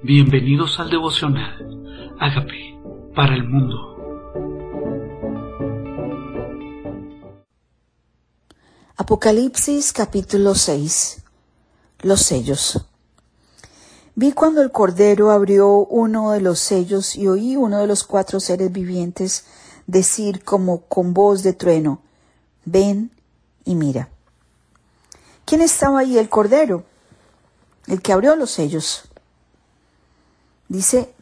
Bienvenidos al devocional. Hágame para el mundo. Apocalipsis capítulo 6. Los sellos. Vi cuando el Cordero abrió uno de los sellos y oí uno de los cuatro seres vivientes decir como con voz de trueno, ven y mira. ¿Quién estaba ahí? El Cordero, el que abrió los sellos. Dice,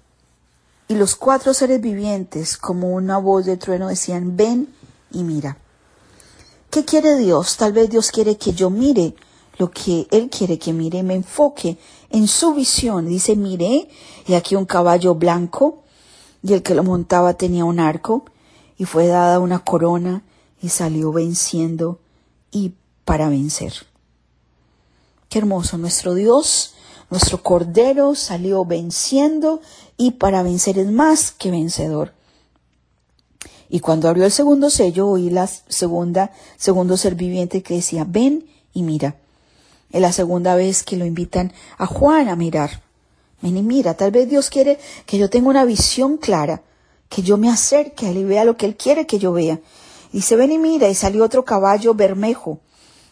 y los cuatro seres vivientes, como una voz de trueno, decían, ven y mira. ¿Qué quiere Dios? Tal vez Dios quiere que yo mire lo que Él quiere que mire, me enfoque en su visión. Dice, mire, y aquí un caballo blanco, y el que lo montaba tenía un arco, y fue dada una corona, y salió venciendo y para vencer. Qué hermoso, nuestro Dios nuestro Cordero salió venciendo y para vencer es más que vencedor. Y cuando abrió el segundo sello, oí la segunda, segundo ser viviente que decía, ven y mira. Es la segunda vez que lo invitan a Juan a mirar. Ven y mira, tal vez Dios quiere que yo tenga una visión clara, que yo me acerque a él y vea lo que él quiere que yo vea. Y dice, ven y mira, y salió otro caballo bermejo,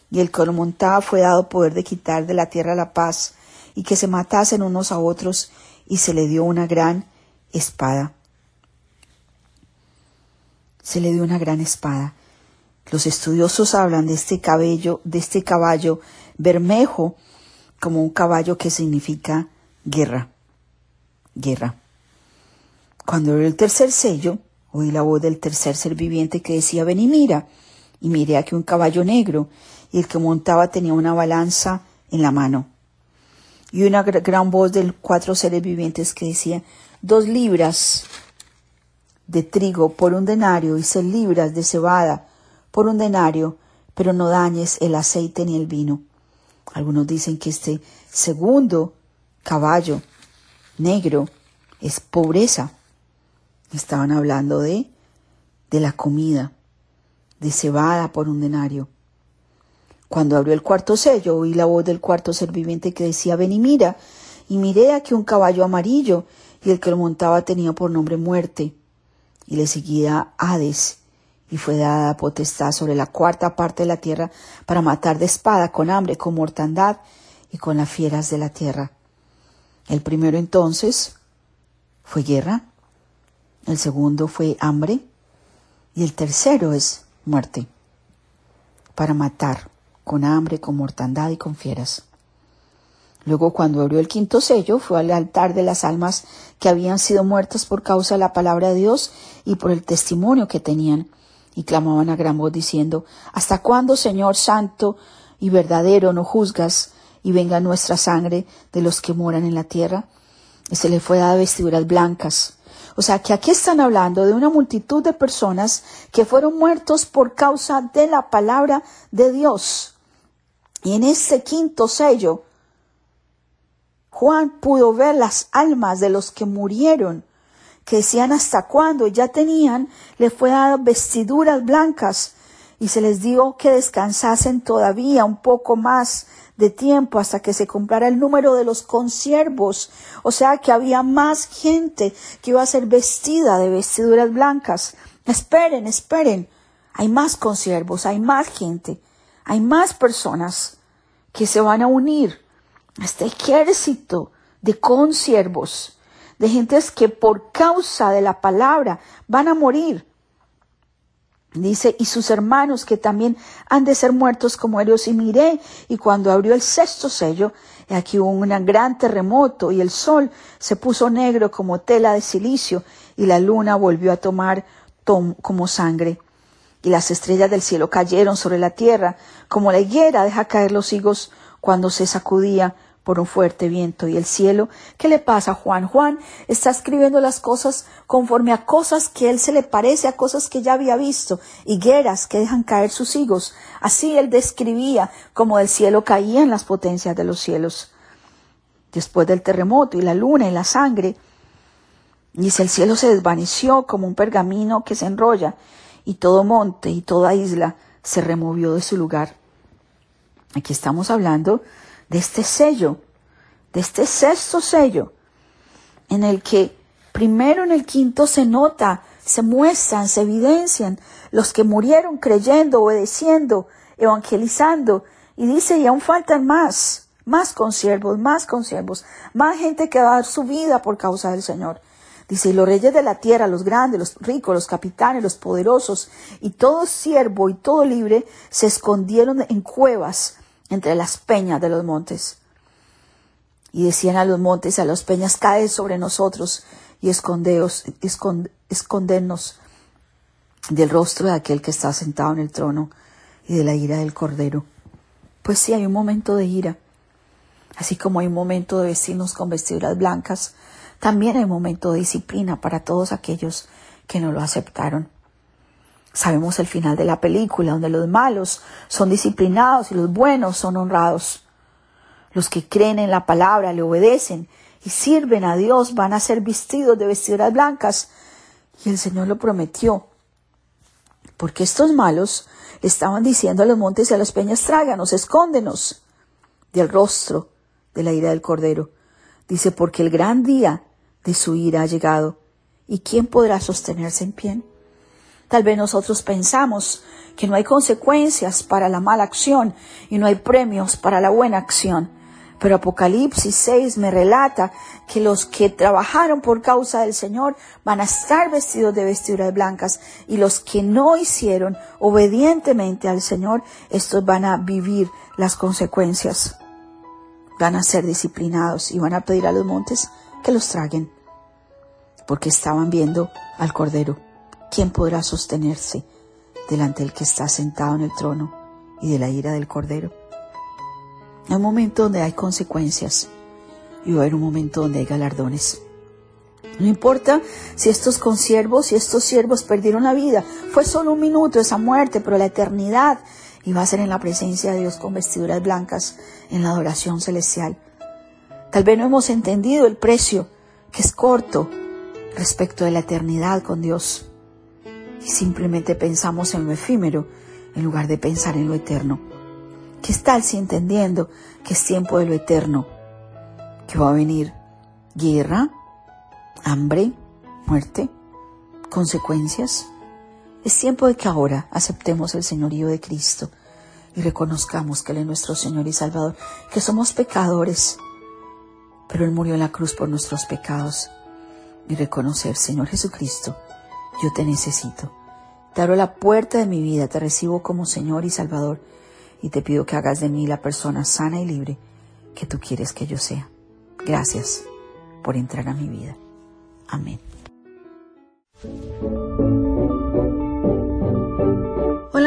y el que lo montaba fue dado poder de quitar de la tierra la paz, y que se matasen unos a otros, y se le dio una gran espada. Se le dio una gran espada. Los estudiosos hablan de este cabello, de este caballo bermejo, como un caballo que significa guerra. Guerra. Cuando abrió el tercer sello, oí la voz del tercer ser viviente que decía, ven y mira. Y miré aquí un caballo negro, y el que montaba tenía una balanza en la mano y una gran voz de cuatro seres vivientes que decía, dos libras de trigo por un denario y seis libras de cebada por un denario, pero no dañes el aceite ni el vino. Algunos dicen que este segundo caballo negro es pobreza. Estaban hablando de, de la comida, de cebada por un denario. Cuando abrió el cuarto sello, oí la voz del cuarto ser viviente que decía, ven y mira, y miré aquí un caballo amarillo, y el que lo montaba tenía por nombre muerte, y le seguía Hades, y fue dada potestad sobre la cuarta parte de la tierra para matar de espada, con hambre, con mortandad y con las fieras de la tierra. El primero entonces fue guerra, el segundo fue hambre, y el tercero es muerte, para matar con hambre, con mortandad y con fieras. Luego, cuando abrió el quinto sello, fue al altar de las almas que habían sido muertas por causa de la palabra de Dios y por el testimonio que tenían, y clamaban a gran voz diciendo, ¿Hasta cuándo, Señor Santo y verdadero, no juzgas y venga nuestra sangre de los que moran en la tierra? Y se le fue dada vestiduras blancas. O sea que aquí están hablando de una multitud de personas que fueron muertos por causa de la palabra de Dios. Y en ese quinto sello, Juan pudo ver las almas de los que murieron, que decían hasta cuándo, ya tenían, le fue dado vestiduras blancas y se les dio que descansasen todavía un poco más de tiempo hasta que se comprara el número de los consiervos. O sea que había más gente que iba a ser vestida de vestiduras blancas. Esperen, esperen. Hay más consiervos, hay más gente, hay más personas que se van a unir a este ejército de consiervos, de gentes que por causa de la palabra van a morir. Dice, y sus hermanos que también han de ser muertos como ellos. Y miré, y cuando abrió el sexto sello, aquí hubo un gran terremoto, y el sol se puso negro como tela de silicio, y la luna volvió a tomar como sangre y las estrellas del cielo cayeron sobre la tierra, como la higuera deja caer los higos cuando se sacudía por un fuerte viento. Y el cielo, ¿qué le pasa a Juan? Juan está escribiendo las cosas conforme a cosas que él se le parece, a cosas que ya había visto, higueras que dejan caer sus higos. Así él describía como del cielo caían las potencias de los cielos. Después del terremoto y la luna y la sangre, dice el cielo se desvaneció como un pergamino que se enrolla y todo monte y toda isla se removió de su lugar. Aquí estamos hablando de este sello, de este sexto sello. en el que primero en el quinto se nota, se muestran, se evidencian los que murieron creyendo, obedeciendo, evangelizando, y dice, y aún faltan más, más consiervos, más consiervos, más gente que va a dar su vida por causa del Señor. Dice, los reyes de la tierra, los grandes, los ricos, los capitanes, los poderosos, y todo siervo y todo libre, se escondieron en cuevas entre las peñas de los montes. Y decían a los montes, a las peñas, cae sobre nosotros y escondeos, escondernos del rostro de aquel que está sentado en el trono y de la ira del cordero. Pues sí, hay un momento de ira, así como hay un momento de vestirnos con vestiduras blancas, también hay momento de disciplina para todos aquellos que no lo aceptaron. Sabemos el final de la película, donde los malos son disciplinados y los buenos son honrados. Los que creen en la palabra, le obedecen y sirven a Dios van a ser vestidos de vestiduras blancas. Y el Señor lo prometió. Porque estos malos le estaban diciendo a los montes y a las peñas, tráganos, escóndenos del rostro de la ira del Cordero. Dice, porque el gran día de su ira ha llegado. ¿Y quién podrá sostenerse en pie? Tal vez nosotros pensamos que no hay consecuencias para la mala acción y no hay premios para la buena acción. Pero Apocalipsis 6 me relata que los que trabajaron por causa del Señor van a estar vestidos de vestiduras blancas y los que no hicieron obedientemente al Señor, estos van a vivir las consecuencias. Van a ser disciplinados y van a pedir a los montes que los traguen, porque estaban viendo al Cordero. ¿Quién podrá sostenerse delante del que está sentado en el trono y de la ira del Cordero? Hay un momento donde hay consecuencias y va a haber un momento donde hay galardones. No importa si estos consiervos y estos siervos perdieron la vida, fue solo un minuto esa muerte, pero la eternidad iba a ser en la presencia de Dios con vestiduras blancas en la adoración celestial. Tal vez no hemos entendido el precio, que es corto, respecto de la eternidad con Dios. Y simplemente pensamos en lo efímero en lugar de pensar en lo eterno. ¿Qué tal si entendiendo que es tiempo de lo eterno? Que va a venir guerra, hambre, muerte, consecuencias. Es tiempo de que ahora aceptemos el señorío de Cristo y reconozcamos que Él es nuestro Señor y Salvador, que somos pecadores, pero Él murió en la cruz por nuestros pecados. Y reconocer, Señor Jesucristo, yo te necesito. Te abro la puerta de mi vida, te recibo como Señor y Salvador y te pido que hagas de mí la persona sana y libre que tú quieres que yo sea. Gracias por entrar a mi vida. Amén.